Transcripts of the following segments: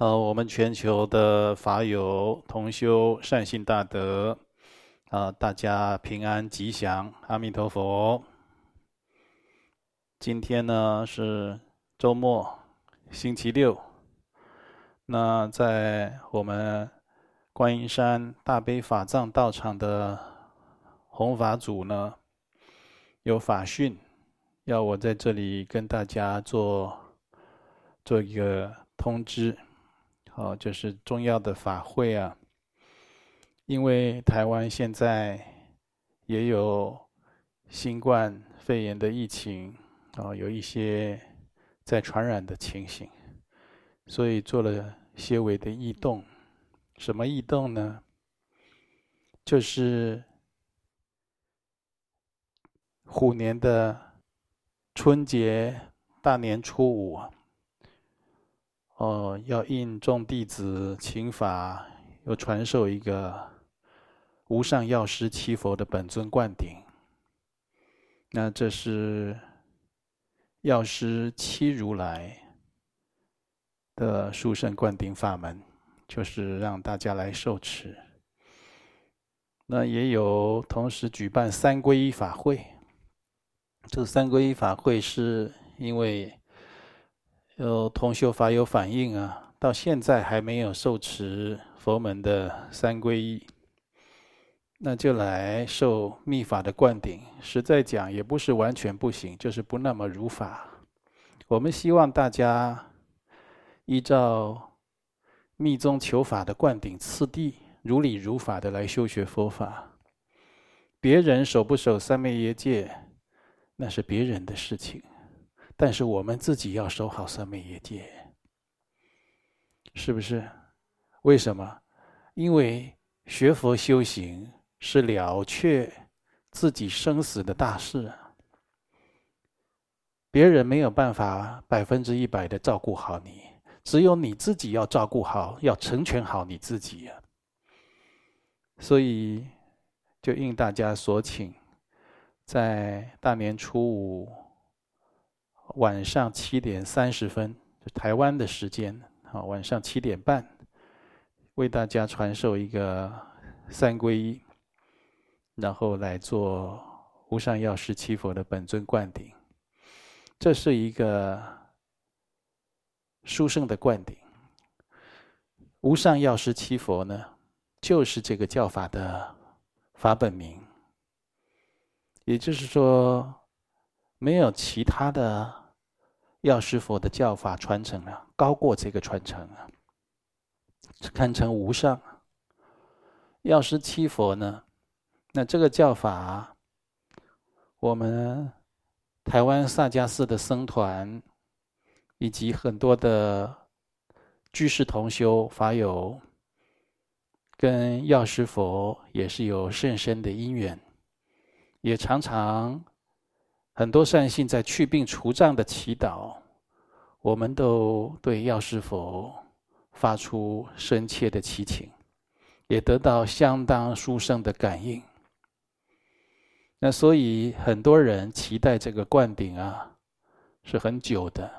呃，我们全球的法友同修善信大德，啊、大家平安吉祥，阿弥陀佛。今天呢是周末，星期六。那在我们观音山大悲法藏道场的弘法组呢，有法讯，要我在这里跟大家做做一个通知。哦，就是重要的法会啊，因为台湾现在也有新冠肺炎的疫情啊，有一些在传染的情形，所以做了些微的异动。什么异动呢？就是虎年的春节大年初五。哦，要应众弟子请法，又传授一个无上药师七佛的本尊灌顶。那这是药师七如来的殊胜灌顶法门，就是让大家来受持。那也有同时举办三皈依法会。这三皈依法会是因为。有同修法友反映啊，到现在还没有受持佛门的三皈依，那就来受密法的灌顶。实在讲，也不是完全不行，就是不那么如法。我们希望大家依照密宗求法的灌顶次第，如理如法的来修学佛法。别人守不守三昧耶戒，那是别人的事情。但是我们自己要守好三昧耶戒，是不是？为什么？因为学佛修行是了却自己生死的大事啊。别人没有办法百分之一百的照顾好你，只有你自己要照顾好，要成全好你自己啊。所以，就应大家所请，在大年初五。晚上七点三十分，台湾的时间，啊，晚上七点半，为大家传授一个三皈依，然后来做无上药师七佛的本尊灌顶。这是一个殊胜的灌顶。无上药师七佛呢，就是这个教法的法本名，也就是说，没有其他的。药师佛的教法传承啊，高过这个传承啊，堪称无上。药师七佛呢，那这个教法，我们台湾萨迦寺的僧团，以及很多的居士同修法友，跟药师佛也是有甚深的因缘，也常常。很多善信在去病除障的祈祷，我们都对药师佛发出深切的祈请，也得到相当殊胜的感应。那所以很多人期待这个灌顶啊，是很久的。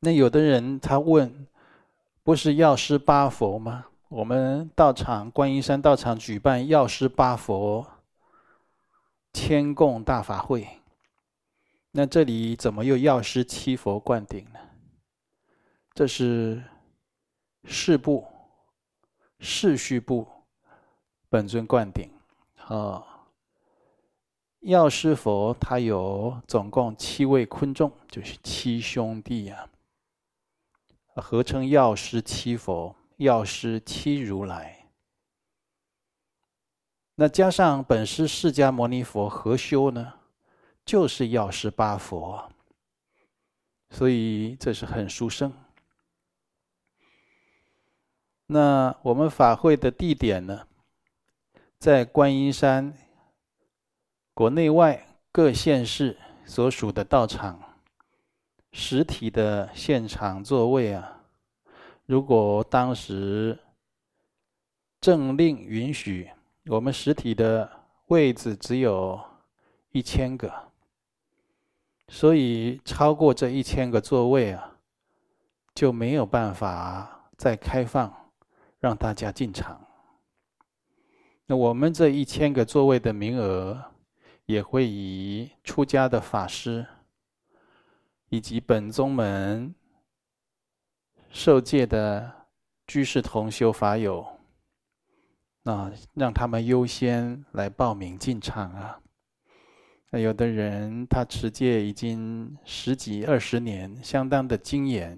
那有的人他问，不是药师八佛吗？我们道场观音山道场举办药师八佛。千供大法会，那这里怎么又药师七佛灌顶呢？这是事部、事序部本尊灌顶。啊，药师佛他有总共七位坤众，就是七兄弟呀，合称药师七佛，药师七如来。那加上本师释迦牟尼佛合修呢，就是药师八佛，所以这是很殊胜。那我们法会的地点呢，在观音山国内外各县市所属的道场，实体的现场座位啊，如果当时政令允许。我们实体的位置只有一千个，所以超过这一千个座位啊，就没有办法再开放让大家进场。那我们这一千个座位的名额，也会以出家的法师以及本宗门受戒的居士同修法友，那让他们优先来报名进场啊。那有的人他持戒已经十几二十年，相当的精严；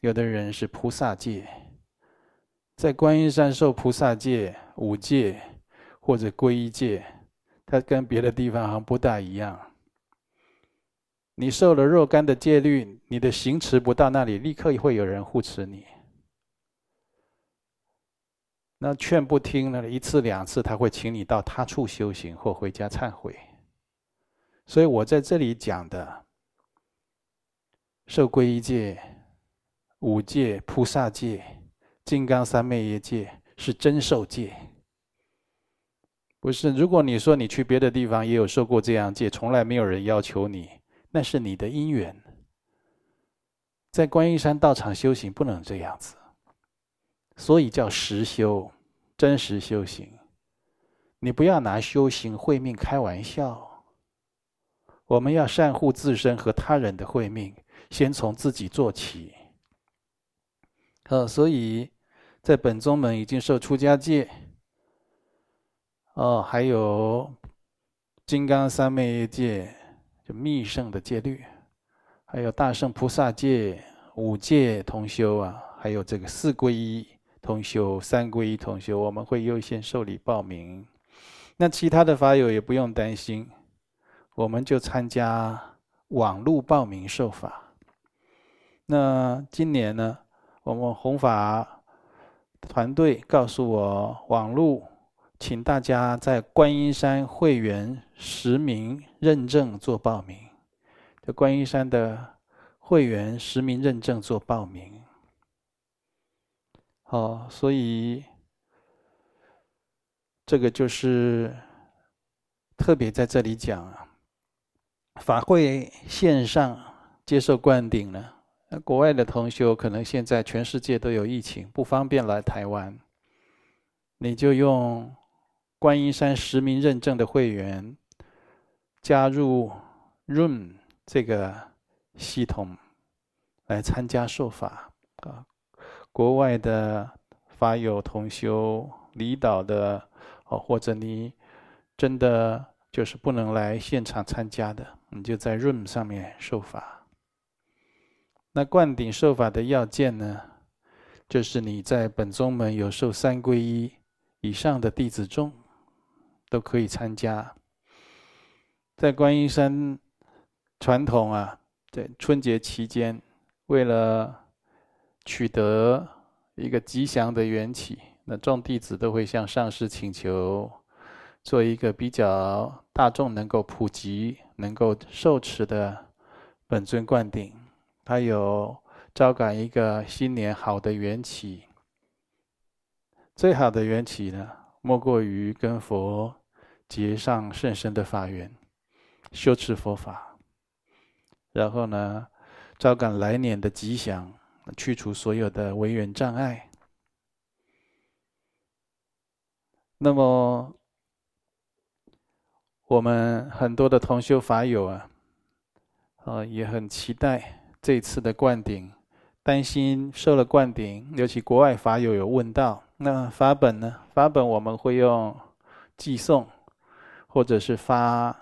有的人是菩萨戒，在观音山受菩萨戒、五戒或者皈依戒，它跟别的地方好像不大一样。你受了若干的戒律，你的行持不到那里，立刻会有人护持你。那劝不听呢一次两次，他会请你到他处修行或回家忏悔。所以我在这里讲的，受皈依戒、五戒、菩萨戒、金刚三昧耶戒，是真受戒。不是，如果你说你去别的地方也有受过这样戒，从来没有人要求你，那是你的因缘。在观音山道场修行不能这样子，所以叫实修，真实修行。你不要拿修行慧命开玩笑。我们要善护自身和他人的慧命，先从自己做起。呃，所以在本宗门已经受出家戒，哦，还有金刚三昧戒，就密圣的戒律，还有大圣菩萨戒、五戒同修啊，还有这个四皈依同修、三皈依同修，我们会优先受理报名。那其他的法友也不用担心。我们就参加网络报名受法。那今年呢，我们弘法团队告诉我，网络请大家在观音山会员实名认证做报名，在观音山的会员实名认证做报名。哦，所以这个就是特别在这里讲啊。法会线上接受灌顶了，那国外的同修可能现在全世界都有疫情，不方便来台湾，你就用观音山实名认证的会员加入 Room 这个系统来参加受法啊。国外的法友同修离岛的哦，或者你真的就是不能来现场参加的。你就在 Room 上面受法。那灌顶受法的要件呢，就是你在本宗门有受三皈依以上的弟子众，都可以参加。在观音山传统啊，在春节期间，为了取得一个吉祥的缘起，那众弟子都会向上师请求，做一个比较大众能够普及。能够受持的本尊灌顶，他有招感一个新年好的缘起。最好的缘起呢，莫过于跟佛结上甚深的法缘，修持佛法，然后呢，招感来年的吉祥，去除所有的违缘障碍。那么。我们很多的同修法友啊，呃，也很期待这次的灌顶，担心受了灌顶，尤其国外法友有问到，那法本呢？法本我们会用寄送，或者是发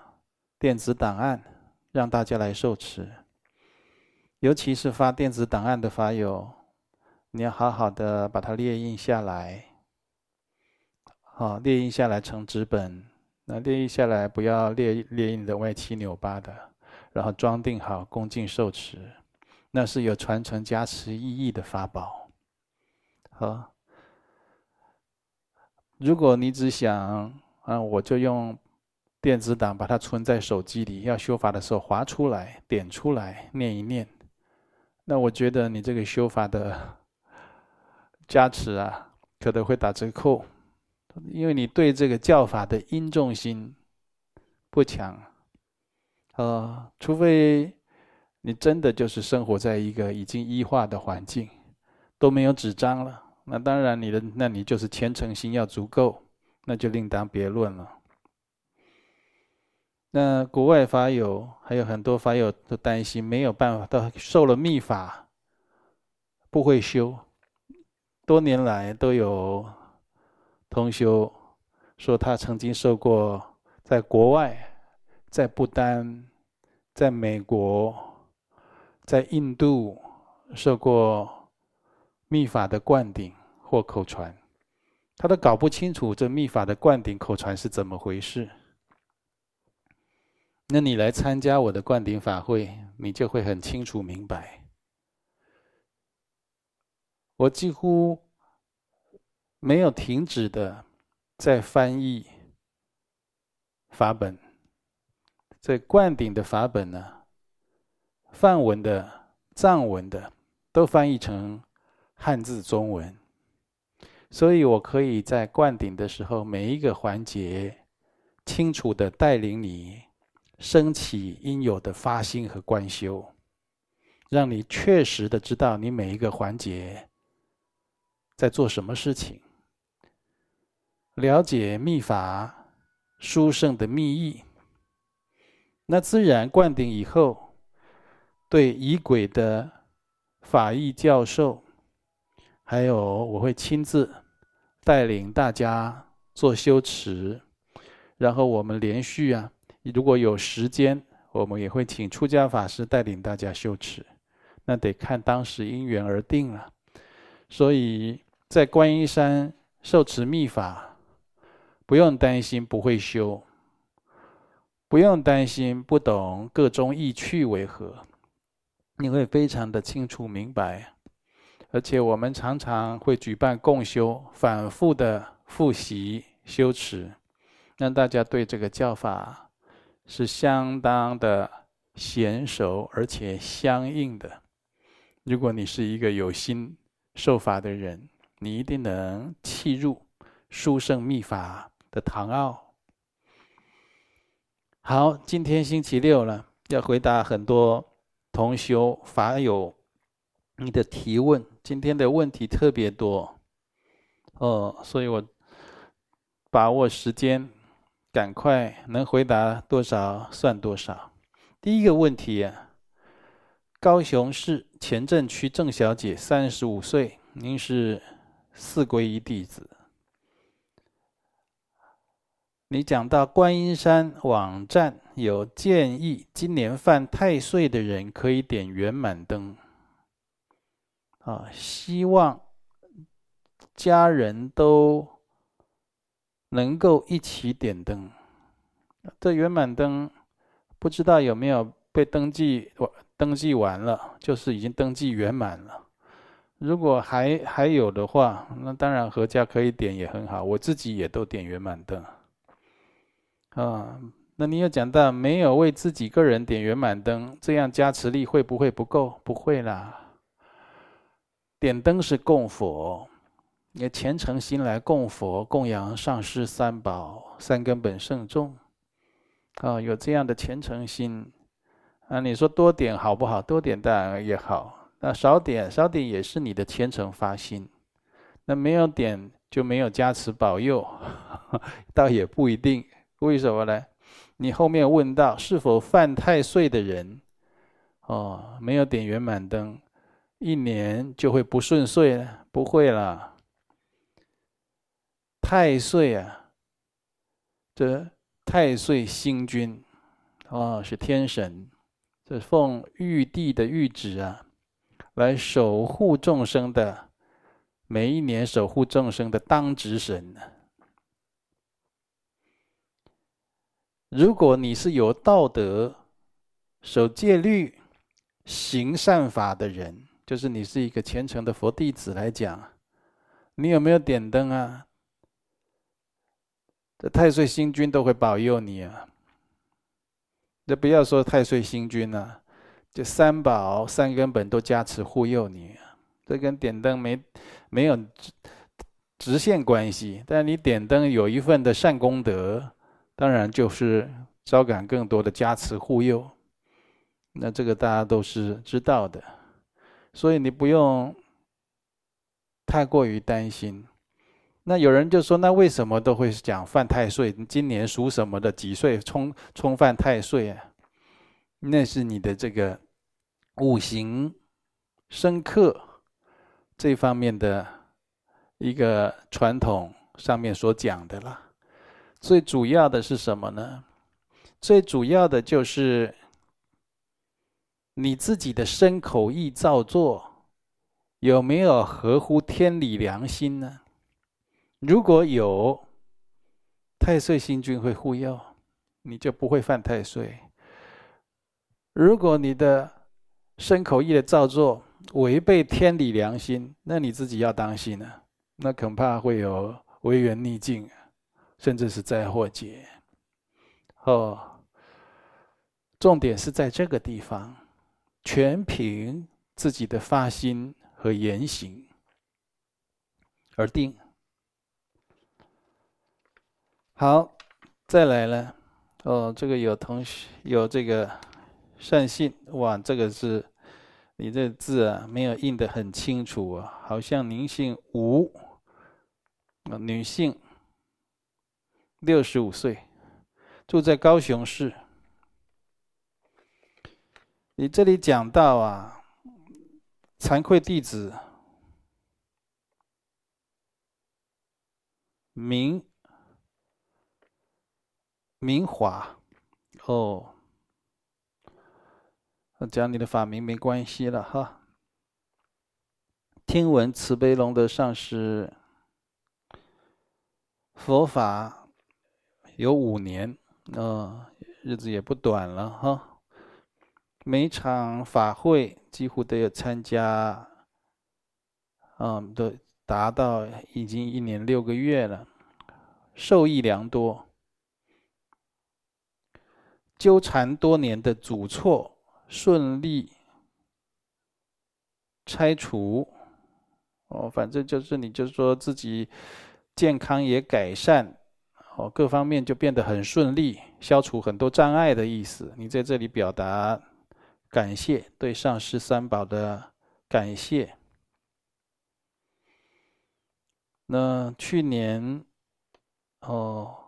电子档案，让大家来受持。尤其是发电子档案的法友，你要好好的把它列印下来，好，列印下来成纸本。那列印下来，不要列列印的歪七扭八的，然后装订好，恭敬受持，那是有传承加持意义的法宝。好，如果你只想啊，我就用电子档把它存在手机里，要修法的时候划出来、点出来、念一念，那我觉得你这个修法的加持啊，可能会打折扣。因为你对这个教法的因重心不强，呃，除非你真的就是生活在一个已经异化的环境，都没有纸张了。那当然，你的那你就是虔诚心要足够，那就另当别论了。那国外法友还有很多法友都担心没有办法，都受了密法不会修。多年来都有同修说，他曾经受过在国外、在不丹、在美国、在印度受过密法的灌顶。或口传，他都搞不清楚这密法的灌顶口传是怎么回事。那你来参加我的灌顶法会，你就会很清楚明白。我几乎没有停止的在翻译法本，这灌顶的法本呢，梵文的、藏文的都翻译成汉字中文。所以我可以在灌顶的时候，每一个环节，清楚的带领你升起应有的发心和观修，让你确实的知道你每一个环节在做什么事情，了解密法殊胜的密意。那自然灌顶以后，对仪轨的法义教授。还有，我会亲自带领大家做修持，然后我们连续啊，如果有时间，我们也会请出家法师带领大家修持，那得看当时因缘而定了。所以在观音山受持密法，不用担心不会修，不用担心不懂个中意趣为何，你会非常的清楚明白。而且我们常常会举办共修，反复的复习修持，让大家对这个教法是相当的娴熟，而且相应的。如果你是一个有心受法的人，你一定能契入殊胜密法的堂奥。好，今天星期六了，要回答很多同修法友你的提问。今天的问题特别多，哦，所以我把握时间，赶快能回答多少算多少。第一个问题啊，高雄市前镇区郑小姐，三十五岁，您是四皈依弟子。你讲到观音山网站有建议，今年犯太岁的人可以点圆满灯。啊，希望家人都能够一起点灯。这圆满灯不知道有没有被登记完？登记完了，就是已经登记圆满了。如果还还有的话，那当然合家可以点也很好。我自己也都点圆满灯。啊，那你有讲到没有为自己个人点圆满灯，这样加持力会不会不够？不会啦。点灯是供佛，你虔诚心来供佛，供养上师三宝、三根本圣众，啊，有这样的虔诚心，啊，你说多点好不好？多点当然也好，那少点少点也是你的虔诚发心，那没有点就没有加持保佑，倒也不一定。为什么呢？你后面问到是否犯太岁的人，哦，没有点圆满灯。一年就会不顺遂了？不会啦。太岁啊，这太岁星君，哦，是天神，这奉玉帝的玉旨啊，来守护众生的，每一年守护众生的当值神。如果你是有道德、守戒律、行善法的人，就是你是一个虔诚的佛弟子来讲，你有没有点灯啊？这太岁星君都会保佑你啊！这不要说太岁星君了，啊，就三宝三根本都加持护佑你，这跟点灯没没有直直线关系。但你点灯有一份的善功德，当然就是招感更多的加持护佑。那这个大家都是知道的，所以你不用太过于担心。那有人就说，那为什么都会讲犯太岁？今年属什么的几岁冲冲犯太岁啊？那是你的这个五行生克这方面的一个传统上面所讲的了。最主要的是什么呢？最主要的就是你自己的身口意造作有没有合乎天理良心呢？如果有，太岁星君会护佑，你就不会犯太岁。如果你的身口意的造作违背天理良心，那你自己要当心了，那恐怕会有违缘逆境，甚至是灾祸劫。哦，重点是在这个地方，全凭自己的发心和言行而定。好，再来了。哦，这个有同学有这个善信，哇，这个是你这字啊，没有印的很清楚啊，好像您姓吴啊，女性，六十五岁，住在高雄市。你这里讲到啊，惭愧弟子，名。明华，哦，讲你的法名没关系了哈。听闻慈悲龙德上师佛法有五年，哦，日子也不短了哈。每场法会几乎都有参加，嗯，都达到已经一年六个月了，受益良多。纠缠多年的阻错顺利拆除，哦，反正就是你就是说自己健康也改善，哦，各方面就变得很顺利，消除很多障碍的意思。你在这里表达感谢，对上师三宝的感谢。那去年，哦。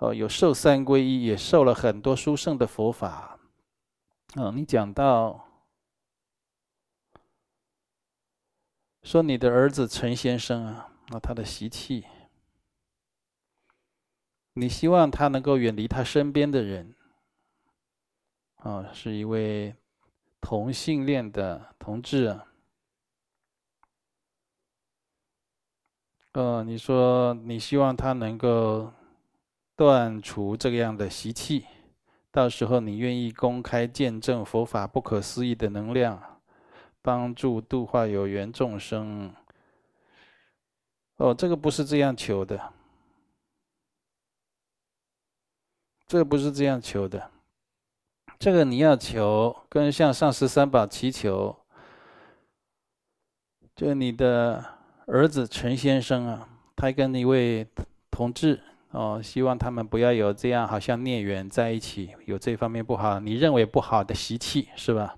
哦，有受三皈依，也受了很多殊胜的佛法。哦，你讲到说你的儿子陈先生啊，那他的习气，你希望他能够远离他身边的人。啊，是一位同性恋的同志啊。呃，你说你希望他能够。断除这样的习气，到时候你愿意公开见证佛法不可思议的能量，帮助度化有缘众生。哦，这个不是这样求的，这个不是这样求的，这个你要求跟向上师三宝祈求，就你的儿子陈先生啊，他跟一位同志。哦，希望他们不要有这样好像孽缘在一起，有这方面不好，你认为不好的习气是吧？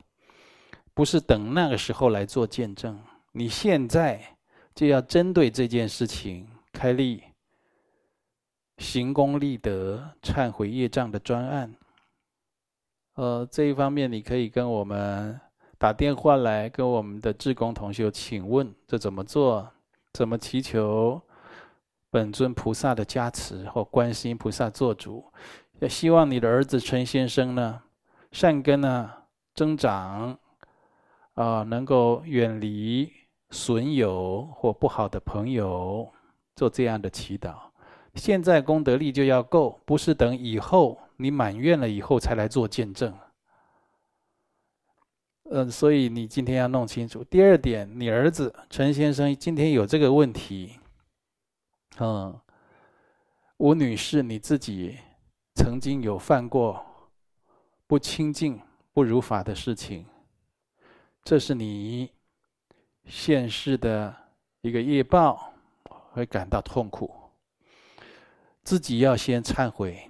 不是等那个时候来做见证，你现在就要针对这件事情开立行功立德、忏悔业障的专案。呃，这一方面你可以跟我们打电话来，跟我们的志工同学请问这怎么做，怎么祈求。本尊菩萨的加持或观世音菩萨做主，也希望你的儿子陈先生呢，善根呢增长，啊，能够远离损友或不好的朋友，做这样的祈祷。现在功德力就要够，不是等以后你满愿了以后才来做见证。嗯，所以你今天要弄清楚。第二点，你儿子陈先生今天有这个问题。嗯，吴女士，你自己曾经有犯过不清净、不如法的事情，这是你现世的一个业报，会感到痛苦。自己要先忏悔。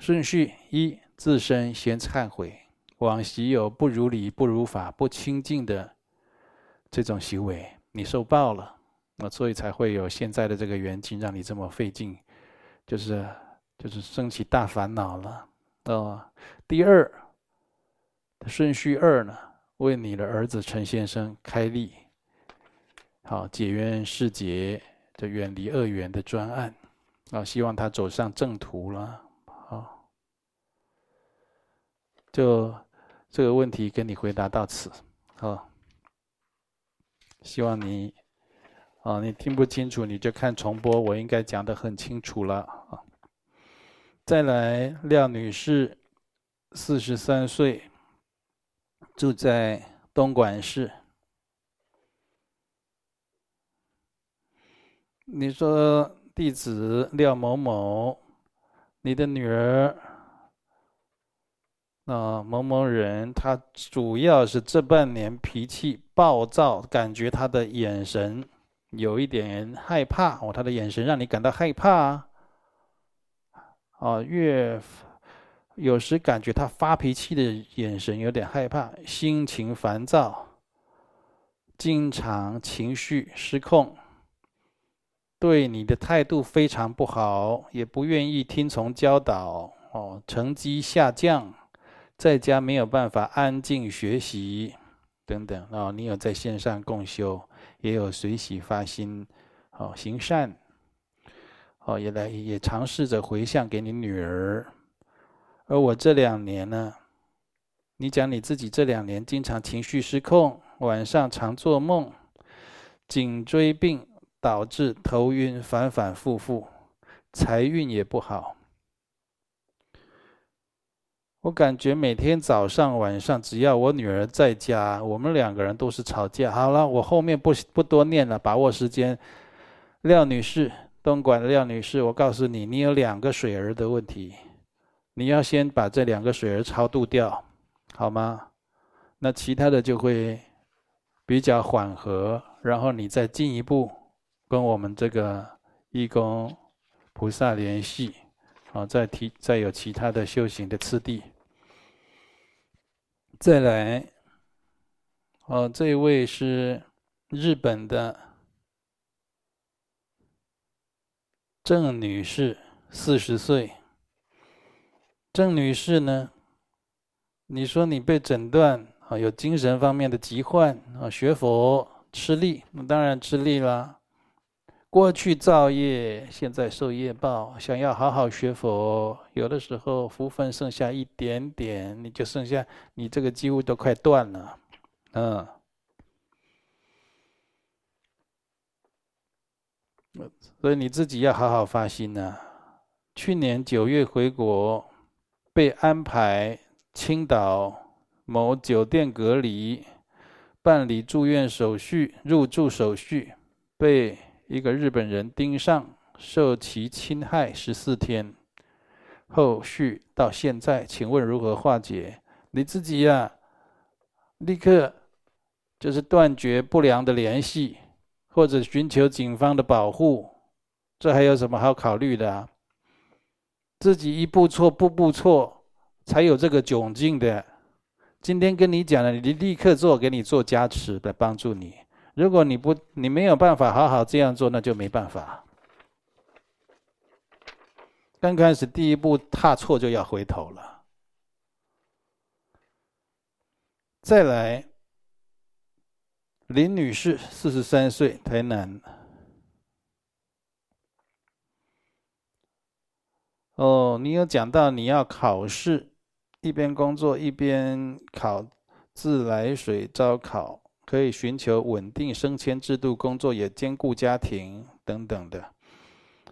顺序一，自身先忏悔，往昔有不如理、不如法、不清净的这种行为，你受报了，那所以才会有现在的这个缘境，让你这么费劲，就是就是升起大烦恼了。哦，第二顺序二呢，为你的儿子陈先生开立，好解冤释结，就远离恶缘的专案，啊，希望他走上正途了。好，就这个问题跟你回答到此，好，希望你，啊，你听不清楚你就看重播，我应该讲得很清楚了啊。再来，廖女士，四十三岁，住在东莞市。你说弟子廖某某，你的女儿啊某某人，她主要是这半年脾气暴躁，感觉她的眼神有一点害怕哦，他的眼神让你感到害怕啊。哦，越有时感觉他发脾气的眼神有点害怕，心情烦躁，经常情绪失控，对你的态度非常不好，也不愿意听从教导。哦，成绩下降，在家没有办法安静学习，等等。哦，你有在线上共修，也有随喜发心，哦，行善。哦，也来也尝试着回向给你女儿，而我这两年呢，你讲你自己这两年经常情绪失控，晚上常做梦，颈椎病导致头晕，反反复复，财运也不好。我感觉每天早上晚上，只要我女儿在家，我们两个人都是吵架。好了，我后面不不多念了，把握时间，廖女士。东莞的廖女士，我告诉你，你有两个水儿的问题，你要先把这两个水儿超度掉，好吗？那其他的就会比较缓和，然后你再进一步跟我们这个义工菩萨联系，啊，再提再有其他的修行的次第。再来，哦，这位是日本的。郑女士，四十岁。郑女士呢？你说你被诊断啊，有精神方面的疾患啊，学佛吃力，那当然吃力了。过去造业，现在受业报，想要好好学佛，有的时候福分剩下一点点，你就剩下你这个几乎都快断了，嗯。所以你自己要好好发心呐、啊。去年九月回国，被安排青岛某酒店隔离，办理住院手续、入住手续，被一个日本人盯上，受其侵害十四天。后续到现在，请问如何化解？你自己呀、啊，立刻就是断绝不良的联系。或者寻求警方的保护，这还有什么好考虑的啊？自己一步错，步步错，才有这个窘境的。今天跟你讲了，你立刻做，给你做加持来帮助你。如果你不，你没有办法好好这样做，那就没办法。刚开始第一步踏错就要回头了。再来。林女士，四十三岁，台南。哦，你有讲到你要考试，一边工作一边考自来水招考，可以寻求稳定升迁制度，工作也兼顾家庭等等的。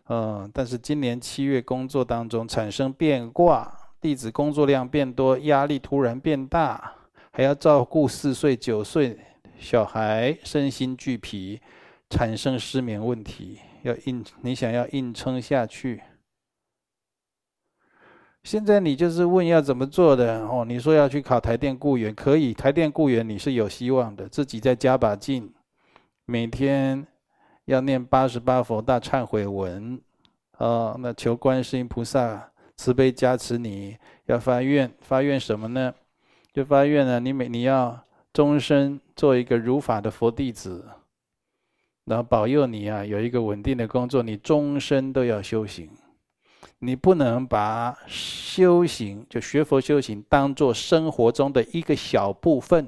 嗯，但是今年七月工作当中产生变卦，弟子工作量变多，压力突然变大，还要照顾四岁九岁。小孩身心俱疲，产生失眠问题，要硬，你想要硬撑下去。现在你就是问要怎么做的哦？你说要去考台电雇员，可以，台电雇员你是有希望的，自己再加把劲，每天要念八十八佛大忏悔文，啊，那求观世音菩萨慈悲加持你，要发愿，发愿什么呢？就发愿呢，你每你要终身做一个如法的佛弟子，然后保佑你啊，有一个稳定的工作，你终身都要修行。你不能把修行就学佛修行当做生活中的一个小部分，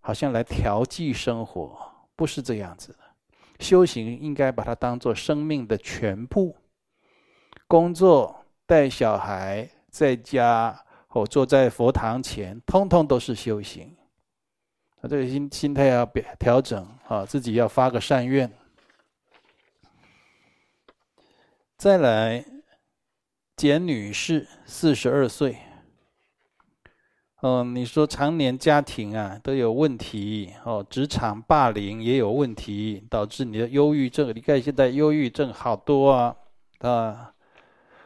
好像来调剂生活，不是这样子的。修行应该把它当做生命的全部。工作、带小孩、在家或坐在佛堂前，通通都是修行。他这个心心态要调整啊，自己要发个善愿。再来。简女士，四十二岁。嗯，你说常年家庭啊都有问题哦，职场霸凌也有问题，导致你的忧郁症。你看现在忧郁症好多啊啊！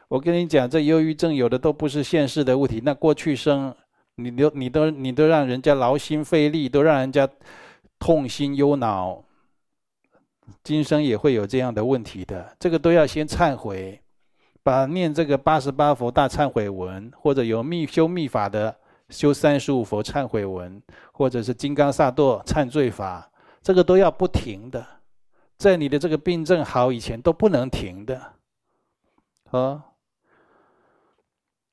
我跟你讲，这忧郁症有的都不是现世的问题，那过去生你都你都你都让人家劳心费力，都让人家痛心忧恼，今生也会有这样的问题的。这个都要先忏悔。把念这个八十八佛大忏悔文，或者有密修密法的修三十五佛忏悔文，或者是金刚萨埵忏罪法，这个都要不停的，在你的这个病症好以前都不能停的，啊，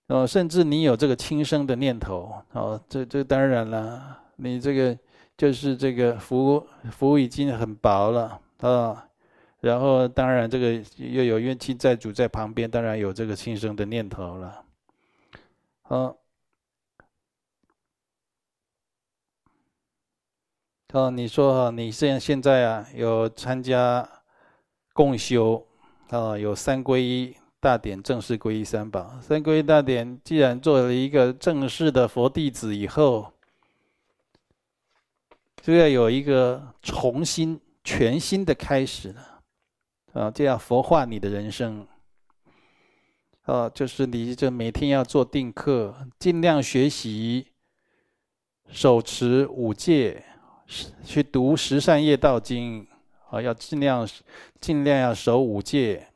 哦，甚至你有这个轻生的念头，哦，这这当然了，你这个就是这个福福已经很薄了，啊。然后，当然，这个又有冤亲债主在旁边，当然有这个轻生的念头了。好，哦，你说哈，你现现在啊，有参加共修啊，有三皈依大典，正式皈依三宝。三皈依大典，既然做了一个正式的佛弟子以后，就要有一个重新、全新的开始了。啊，这样佛化你的人生。啊，就是你这每天要做定课，尽量学习，手持五戒，去读十善业道经。啊，要尽量尽量要守五戒。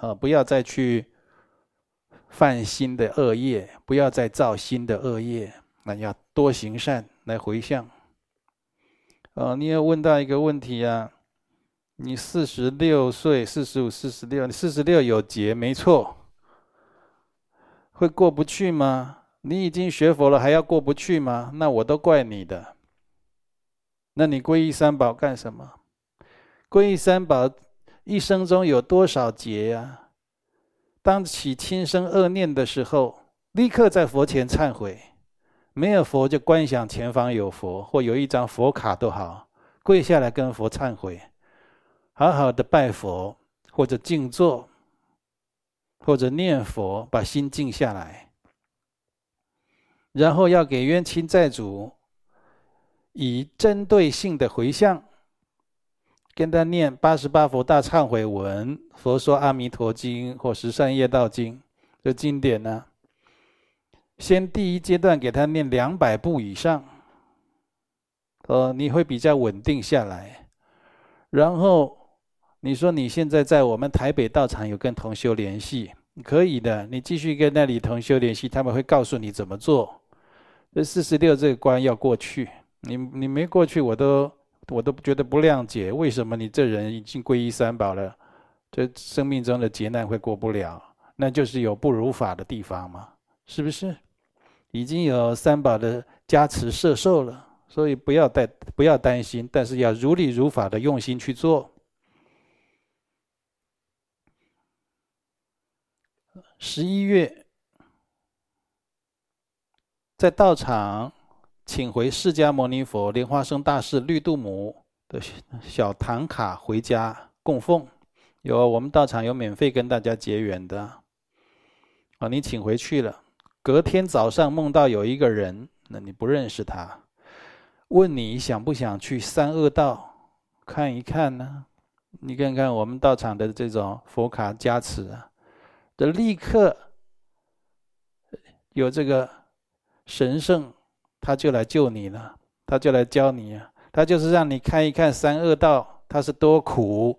啊，不要再去犯新的恶业，不要再造新的恶业。那要多行善来回向。啊，你要问到一个问题啊。你四十六岁，四十五、四十六，你四十六有劫，没错。会过不去吗？你已经学佛了，还要过不去吗？那我都怪你的。那你皈依三宝干什么？皈依三宝，一生中有多少劫呀？当起轻生恶念的时候，立刻在佛前忏悔。没有佛就观想前方有佛，或有一张佛卡都好，跪下来跟佛忏悔。好好的拜佛，或者静坐，或者念佛，把心静下来。然后要给冤亲债主以针对性的回向，跟他念八十八佛大忏悔文、佛说阿弥陀经或十善业道经的经典呢。先第一阶段给他念两百部以上，呃，你会比较稳定下来，然后。你说你现在在我们台北道场有跟同修联系，可以的，你继续跟那里同修联系，他们会告诉你怎么做。这四十六这个关要过去，你你没过去，我都我都觉得不谅解，为什么你这人已经皈依三宝了，这生命中的劫难会过不了？那就是有不如法的地方嘛，是不是？已经有三宝的加持摄受了，所以不要担不要担心，但是要如理如法的用心去做。十一月，在道场请回释迦牟尼佛、莲花生大士、绿度母的小唐卡回家供奉。有我们道场有免费跟大家结缘的。啊，你请回去了。隔天早上梦到有一个人，那你不认识他，问你想不想去三恶道看一看呢？你看看我们道场的这种佛卡加持啊。的立刻有这个神圣，他就来救你了，他就来教你啊，他就是让你看一看三恶道，他是多苦。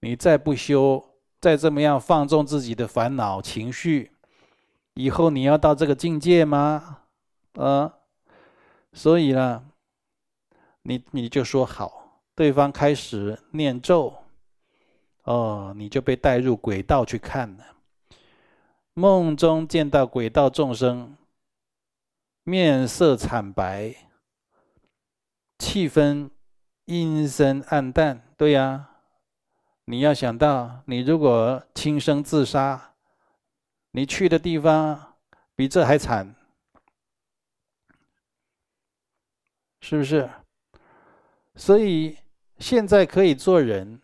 你再不修，再这么样放纵自己的烦恼情绪，以后你要到这个境界吗？啊，所以呢，你你就说好，对方开始念咒，哦，你就被带入轨道去看了。梦中见到鬼道众生，面色惨白，气氛阴森暗淡。对呀，你要想到，你如果轻生自杀，你去的地方比这还惨，是不是？所以现在可以做人，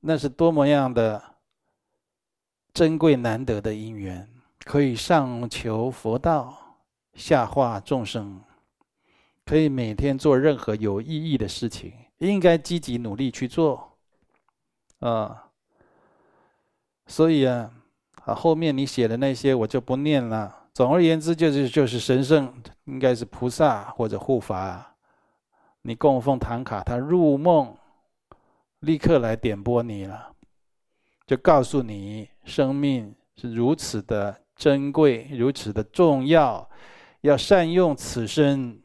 那是多么样的。珍贵难得的因缘，可以上求佛道，下化众生，可以每天做任何有意义的事情，应该积极努力去做，啊。所以啊，啊后面你写的那些我就不念了。总而言之，就是就是神圣，应该是菩萨或者护法，你供奉唐卡，他入梦，立刻来点拨你了。就告诉你，生命是如此的珍贵，如此的重要，要善用此生，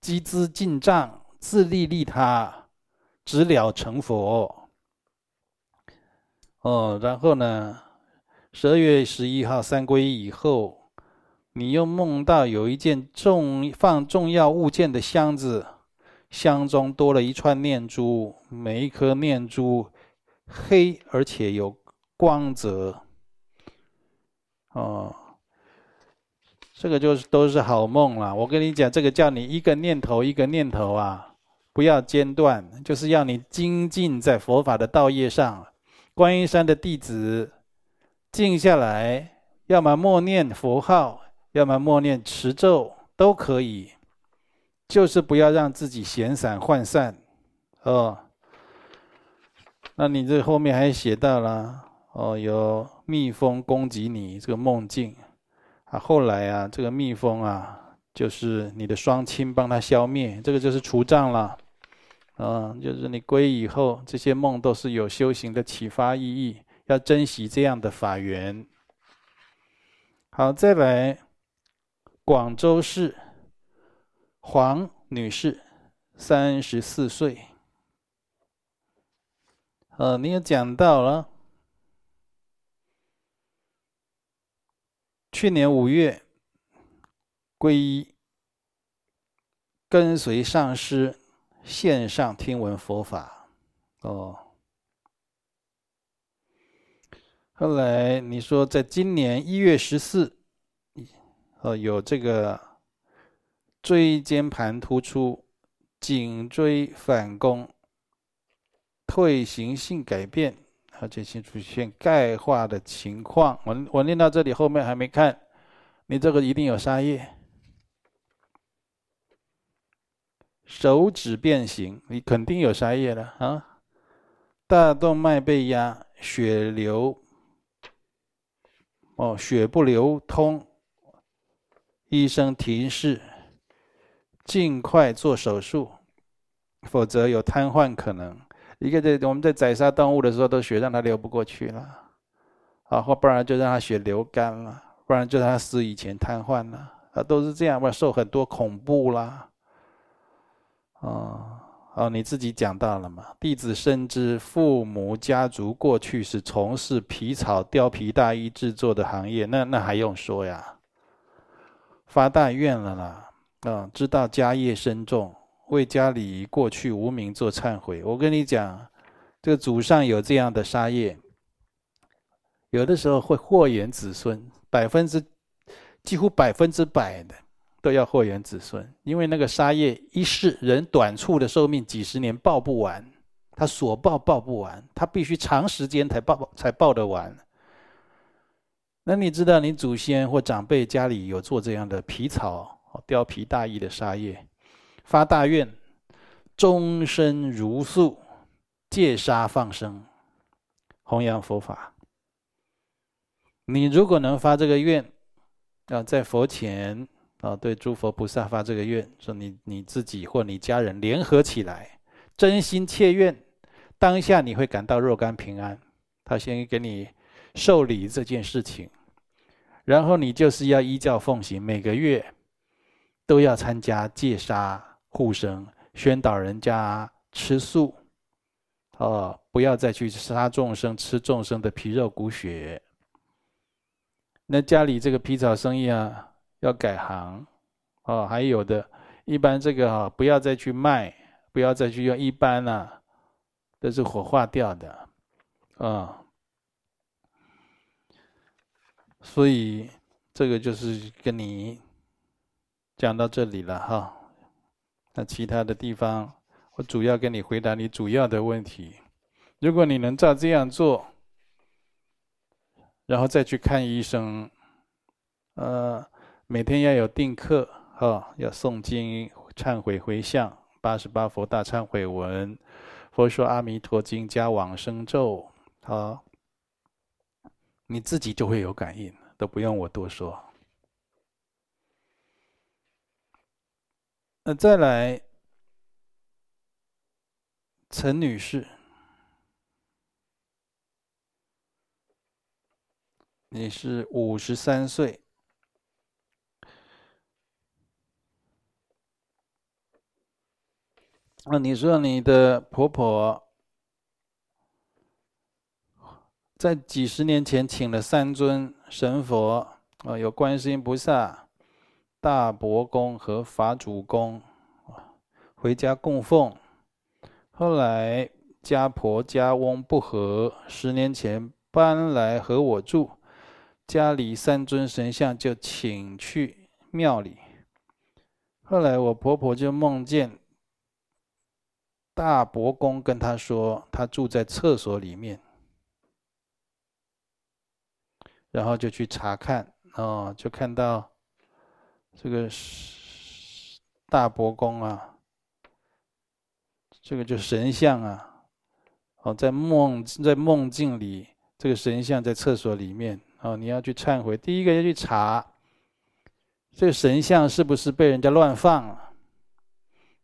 积资净障，自利利他，直了成佛。哦，然后呢，十二月十一号三皈依以后，你又梦到有一件重放重要物件的箱子，箱中多了一串念珠，每一颗念珠。黑而且有光泽，哦，这个就是都是好梦了。我跟你讲，这个叫你一个念头一个念头啊，不要间断，就是要你精进在佛法的道业上。观音山的弟子静下来，要么默念佛号，要么默念持咒，都可以，就是不要让自己闲散涣散，哦。那你这后面还写到了哦，有蜜蜂攻击你这个梦境啊，后来啊，这个蜜蜂啊，就是你的双亲帮他消灭，这个就是除障了，啊，就是你归以后，这些梦都是有修行的启发意义，要珍惜这样的法缘。好，再来，广州市黄女士，三十四岁。呃，你也讲到了，去年五月皈依，跟随上师线上听闻佛法，哦。后来你说，在今年一月十四，呃，有这个椎间盘突出，颈椎反弓。退行性改变，而且先出现钙化的情况。我我念到这里，后面还没看，你这个一定有沙叶。手指变形，你肯定有沙叶了啊！大动脉被压，血流，哦，血不流通，医生提示尽快做手术，否则有瘫痪可能。一个在我们在宰杀动物的时候，都血让它流不过去了，啊，或不然就让它血流干了，不然就让它死以前瘫痪了，啊，都是这样，不受很多恐怖啦，啊，哦，你自己讲到了嘛？弟子深知父母家族过去是从事皮草貂皮大衣制作的行业，那那还用说呀？发大愿了啦，啊，知道家业深重。为家里过去无名做忏悔。我跟你讲，这个祖上有这样的杀业，有的时候会祸延子孙，百分之几乎百分之百的都要祸延子孙，因为那个杀业一世人短促的寿命几十年报不完，他所报报不完，他必须长时间才报才报得完。那你知道你祖先或长辈家里有做这样的皮草貂皮大衣的杀业？发大愿，终身如素，戒杀放生，弘扬佛法。你如果能发这个愿，啊，在佛前啊，对诸佛菩萨发这个愿，说你你自己或你家人联合起来，真心切愿，当下你会感到若干平安。他先给你受理这件事情，然后你就是要依教奉行，每个月都要参加戒杀护生，宣导人家吃素，哦，不要再去杀众生，吃众生的皮肉骨血。那家里这个皮草生意啊，要改行，哦，还有的，一般这个啊，不要再去卖，不要再去用一般啊，都是火化掉的，啊、所以这个就是跟你讲到这里了哈。那其他的地方，我主要跟你回答你主要的问题。如果你能照这样做，然后再去看医生，呃，每天要有定课哈，要诵经、忏悔、回向八十八佛大忏悔文，佛说阿弥陀经加往生咒，好。你自己就会有感应，都不用我多说。那再来，陈女士，你是五十三岁，那你说你的婆婆？在几十年前，请了三尊神佛，啊，有观世音菩萨、大伯公和法主公，回家供奉。后来家婆家翁不和，十年前搬来和我住，家里三尊神像就请去庙里。后来我婆婆就梦见大伯公跟她说，他住在厕所里面。然后就去查看，哦，就看到这个是大伯公啊，这个就神像啊，哦，在梦在梦境里，这个神像在厕所里面，哦，你要去忏悔。第一个要去查，这个神像是不是被人家乱放了？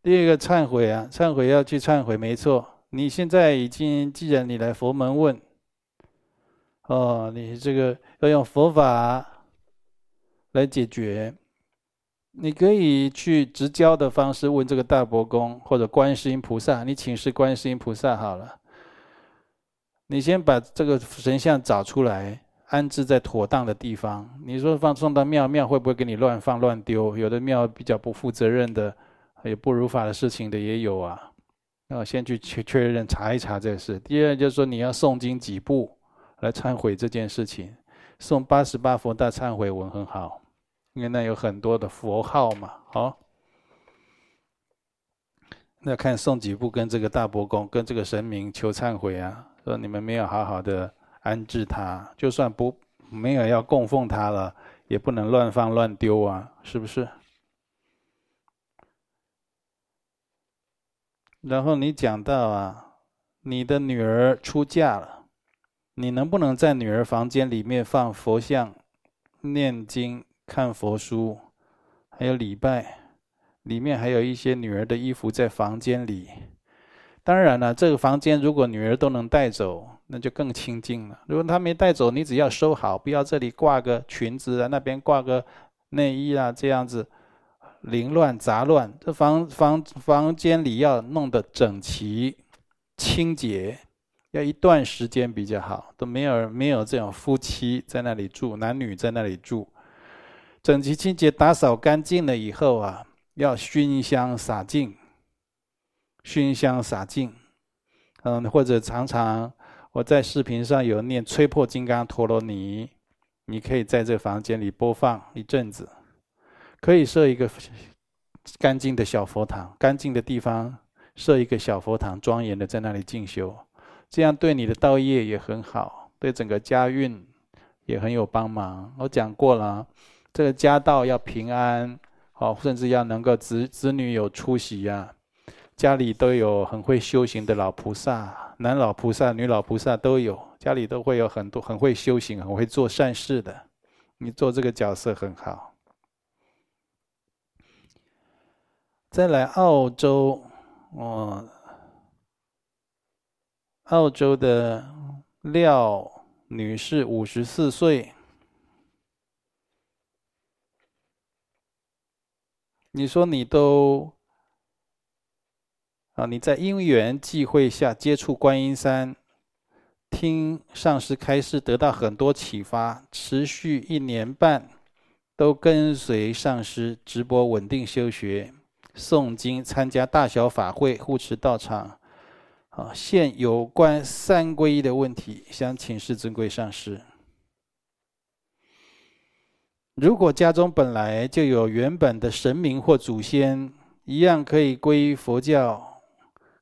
第二个忏悔啊，忏悔要去忏悔，没错。你现在已经，既然你来佛门问。哦，你这个要用佛法来解决。你可以去直交的方式问这个大伯公或者观世音菩萨，你请示观世音菩萨好了。你先把这个神像找出来，安置在妥当的地方。你说放送到庙，庙会不会给你乱放乱丢？有的庙比较不负责任的，有不如法的事情的也有啊。那先去确确认查一查这个事。第二就是说你要诵经几部。来忏悔这件事情，诵八十八佛大忏悔文很好，因为那有很多的佛号嘛。好，那看诵几部跟这个大伯公、跟这个神明求忏悔啊，说你们没有好好的安置他，就算不没有要供奉他了，也不能乱放乱丢啊，是不是？然后你讲到啊，你的女儿出嫁了。你能不能在女儿房间里面放佛像、念经、看佛书，还有礼拜？里面还有一些女儿的衣服在房间里。当然了，这个房间如果女儿都能带走，那就更清净了。如果她没带走，你只要收好，不要这里挂个裙子啊，那边挂个内衣啊，这样子凌乱杂乱。这房房房间里要弄得整齐、清洁。要一段时间比较好，都没有没有这种夫妻在那里住，男女在那里住，整齐清洁，打扫干净了以后啊，要熏香洒净，熏香洒净，嗯，或者常常我在视频上有念《吹破金刚陀罗尼》，你可以在这房间里播放一阵子，可以设一个干净的小佛堂，干净的地方设一个小佛堂，庄严的在那里进修。这样对你的道业也很好，对整个家运也很有帮忙。我讲过了，这个家道要平安，好，甚至要能够子子女有出息呀，家里都有很会修行的老菩萨，男老菩萨、女老菩萨都有，家里都会有很多很会修行、很会做善事的。你做这个角色很好。再来澳洲，哦。澳洲的廖女士，五十四岁，你说你都啊，你在因缘际会下接触观音山，听上师开示，得到很多启发，持续一年半，都跟随上师直播稳定修学、诵经、参加大小法会、护持道场。啊，现有关三皈依的问题，想请示尊贵上师。如果家中本来就有原本的神明或祖先，一样可以皈依佛教，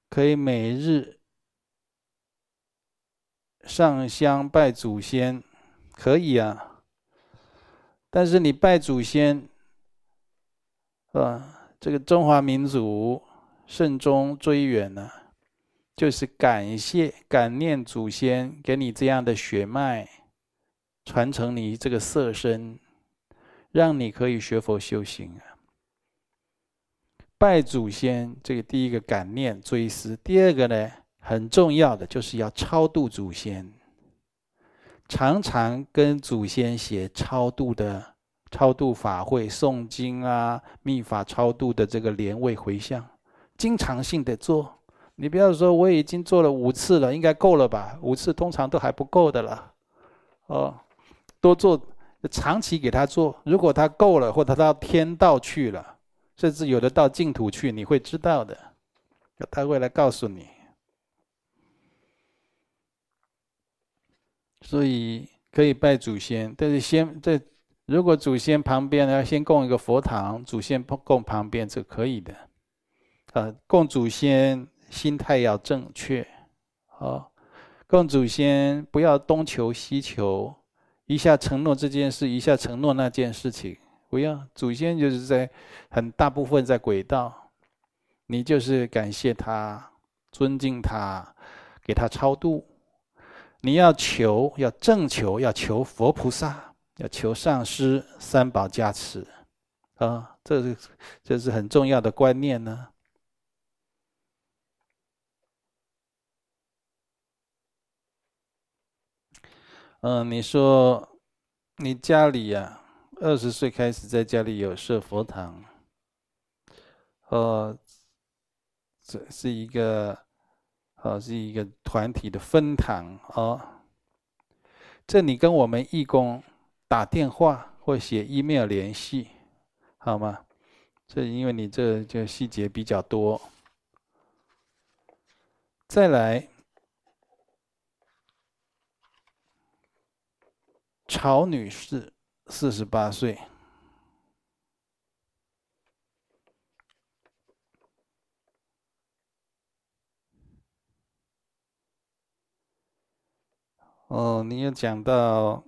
可以每日上香拜祖先，可以啊。但是你拜祖先，啊，这个中华民族慎终追远呢，就是感谢感念祖先给你这样的血脉，传承你这个色身。让你可以学佛修行啊！拜祖先，这个第一个感念追思；第二个呢，很重要的就是要超度祖先，常常跟祖先写超度的超度法会、诵经啊、密法超度的这个莲位回向，经常性的做。你不要说我已经做了五次了，应该够了吧？五次通常都还不够的了，哦，多做。长期给他做，如果他够了，或者他到天道去了，甚至有的到净土去，你会知道的，他会来告诉你。所以可以拜祖先，但是先在如果祖先旁边要先供一个佛堂，祖先供旁边是可以的。啊，供祖先心态要正确，啊，供祖先不要东求西求。一下承诺这件事，一下承诺那件事情，不要。祖先就是在很大部分在轨道，你就是感谢他，尊敬他，给他超度。你要求，要正求，要求佛菩萨，要求上师三宝加持，啊，这是这是很重要的观念呢。嗯，你说你家里呀，二十岁开始在家里有设佛堂，呃，这是一个，呃，是一个团体的分堂哦。这你跟我们义工打电话或写 email 联系，好吗？这因为你这就细节比较多，再来。曹女士，四十八岁。哦，你有讲到，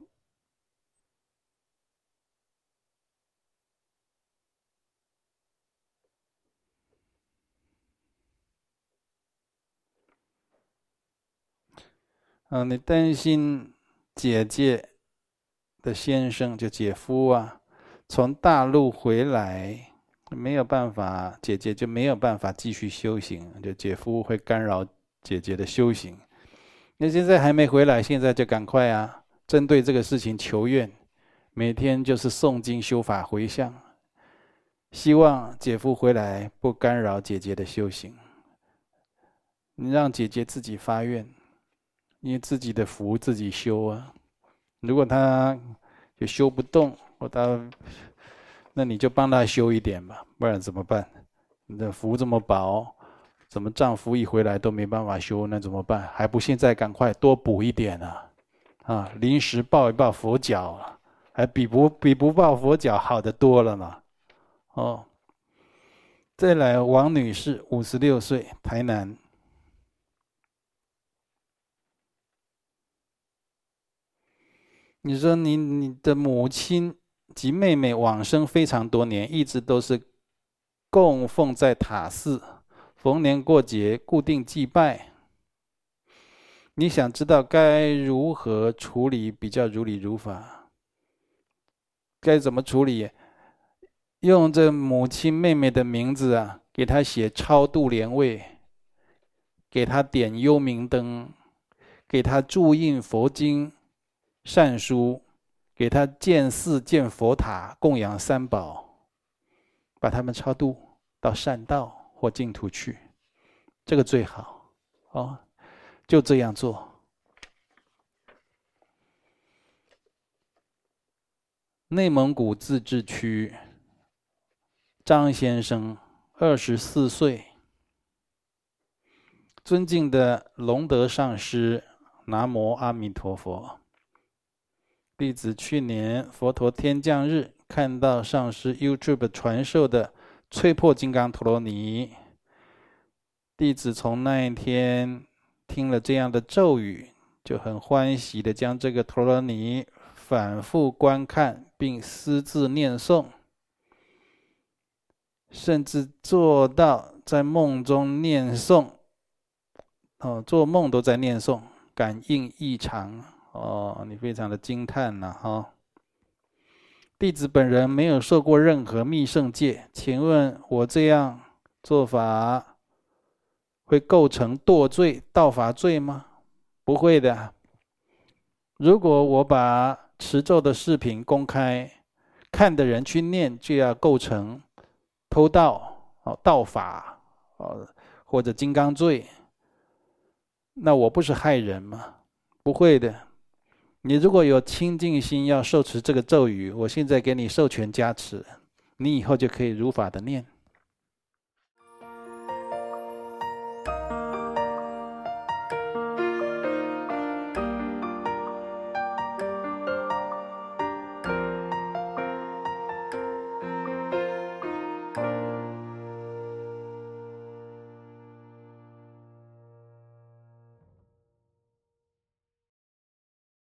嗯，你担心姐姐。的先生就姐夫啊，从大陆回来，没有办法，姐姐就没有办法继续修行，就姐夫会干扰姐姐的修行。那现在还没回来，现在就赶快啊，针对这个事情求愿，每天就是诵经修法回向，希望姐夫回来不干扰姐姐的修行。你让姐姐自己发愿，因为自己的福自己修啊。如果他就修不动，或他，那你就帮他修一点吧，不然怎么办？你的福这么薄，怎么丈夫一回来都没办法修，那怎么办？还不现在赶快多补一点啊！啊，临时抱一抱佛脚，还比不比不抱佛脚好的多了呢。哦，再来，王女士，五十六岁，台南。你说你你的母亲及妹妹往生非常多年，一直都是供奉在塔寺，逢年过节固定祭拜。你想知道该如何处理比较如理如法？该怎么处理？用这母亲妹妹的名字啊，给她写超度莲位，给她点幽冥灯，给她注印佛经。善书，给他建寺建佛塔，供养三宝。把他们超度到善道或净土去，这个最好哦，就这样做。内蒙古自治区张先生，二十四岁，尊敬的龙德上师，南无阿弥陀佛。弟子去年佛陀天降日，看到上师 YouTube 传授的淬魄金刚陀罗尼，弟子从那一天听了这样的咒语，就很欢喜的将这个陀罗尼反复观看。并私自念诵，甚至做到在梦中念诵，哦，做梦都在念诵，感应异常哦，你非常的惊叹呐，哈！弟子本人没有受过任何密圣戒，请问我这样做法会构成堕罪、盗法罪吗？不会的。如果我把持咒的视频公开，看的人去念，就要构成偷盗、哦盗法、哦或者金刚罪。那我不是害人吗？不会的。你如果有清净心，要受持这个咒语，我现在给你授权加持，你以后就可以如法的念。